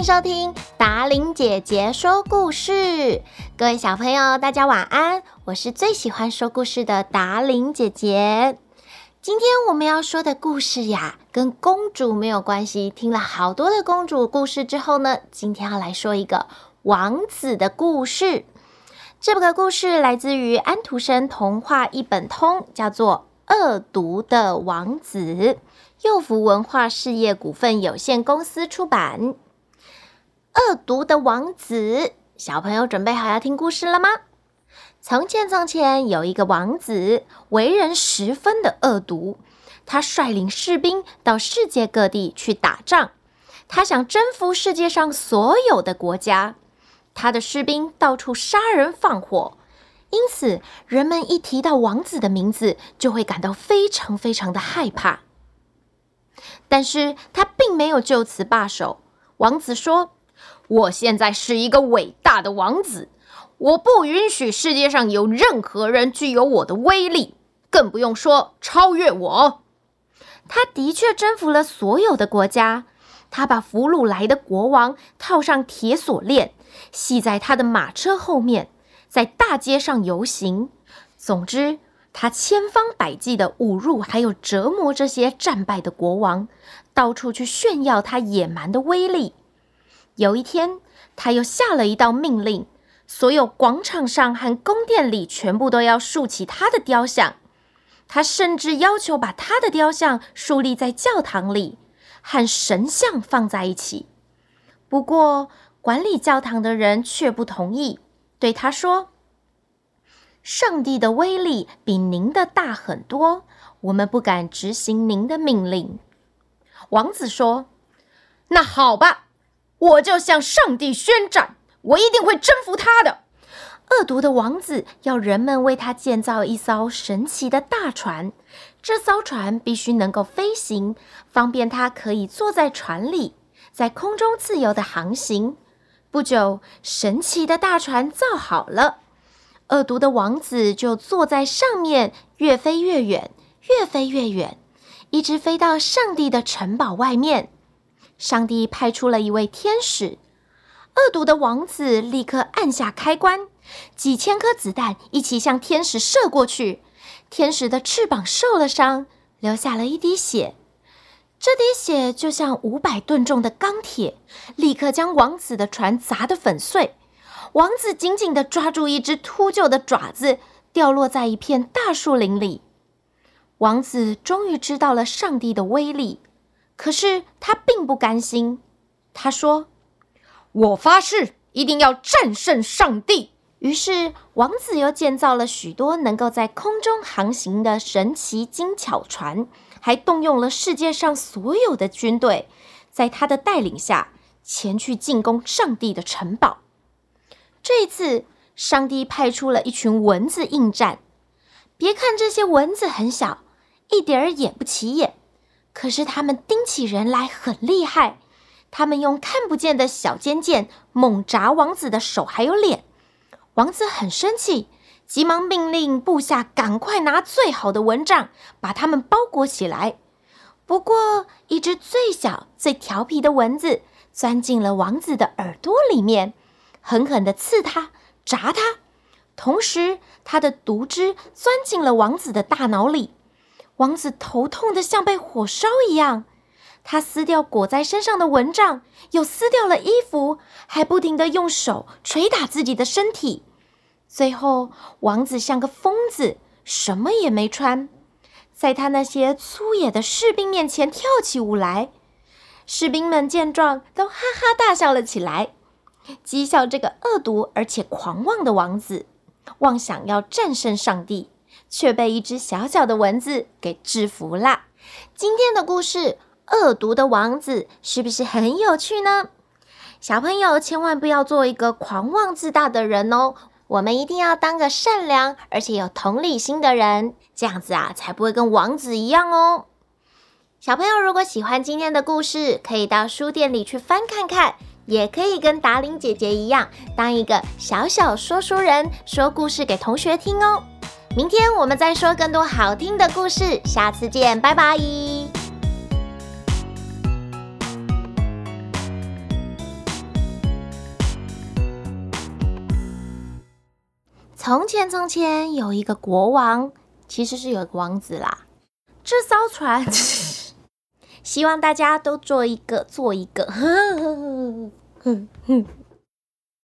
迎收听达伶姐姐说故事。各位小朋友，大家晚安！我是最喜欢说故事的达伶姐姐。今天我们要说的故事呀，跟公主没有关系。听了好多的公主故事之后呢，今天要来说一个王子的故事。这个故事来自于安徒生童话一本通，叫做《恶毒的王子》，幼福文化事业股份有限公司出版。《恶毒的王子》，小朋友准备好要听故事了吗？从前，从前有一个王子，为人十分的恶毒。他率领士兵到世界各地去打仗，他想征服世界上所有的国家。他的士兵到处杀人放火，因此人们一提到王子的名字，就会感到非常非常的害怕。但是他并没有就此罢手。王子说：“我现在是一个伟大的王子。”我不允许世界上有任何人具有我的威力，更不用说超越我。他的确征服了所有的国家，他把俘虏来的国王套上铁锁链，系在他的马车后面，在大街上游行。总之，他千方百计地侮辱还有折磨这些战败的国王，到处去炫耀他野蛮的威力。有一天，他又下了一道命令。所有广场上和宫殿里全部都要竖起他的雕像，他甚至要求把他的雕像树立在教堂里，和神像放在一起。不过，管理教堂的人却不同意，对他说：“上帝的威力比您的大很多，我们不敢执行您的命令。”王子说：“那好吧，我就向上帝宣战。”我一定会征服他的。恶毒的王子要人们为他建造一艘神奇的大船，这艘船必须能够飞行，方便他可以坐在船里，在空中自由地航行。不久，神奇的大船造好了，恶毒的王子就坐在上面，越飞越远，越飞越远，一直飞到上帝的城堡外面。上帝派出了一位天使。恶毒的王子立刻按下开关，几千颗子弹一起向天使射过去。天使的翅膀受了伤，流下了一滴血。这滴血就像五百吨重的钢铁，立刻将王子的船砸得粉碎。王子紧紧地抓住一只秃鹫的爪子，掉落在一片大树林里。王子终于知道了上帝的威力，可是他并不甘心。他说。我发誓一定要战胜上帝。于是，王子又建造了许多能够在空中航行的神奇精巧船，还动用了世界上所有的军队，在他的带领下前去进攻上帝的城堡。这一次，上帝派出了一群蚊子应战。别看这些蚊子很小，一点儿也不起眼，可是他们盯起人来很厉害。他们用看不见的小尖剑猛砸王子的手还有脸，王子很生气，急忙命令部下赶快拿最好的蚊帐把它们包裹起来。不过，一只最小、最调皮的蚊子钻进了王子的耳朵里面，狠狠地刺他、扎他，同时它的毒汁钻进了王子的大脑里，王子头痛得像被火烧一样。他撕掉裹在身上的蚊帐，又撕掉了衣服，还不停地用手捶打自己的身体。最后，王子像个疯子，什么也没穿，在他那些粗野的士兵面前跳起舞来。士兵们见状，都哈哈大笑了起来，讥笑这个恶毒而且狂妄的王子，妄想要战胜上帝，却被一只小小的蚊子给制服了。今天的故事。恶毒的王子是不是很有趣呢？小朋友千万不要做一个狂妄自大的人哦！我们一定要当个善良而且有同理心的人，这样子啊才不会跟王子一样哦。小朋友如果喜欢今天的故事，可以到书店里去翻看看，也可以跟达伶姐姐一样，当一个小小说书人，说故事给同学听哦。明天我们再说更多好听的故事，下次见，拜拜！从前从前有一个国王，其实是有个王子啦。这艘船，希望大家都做一个做一个。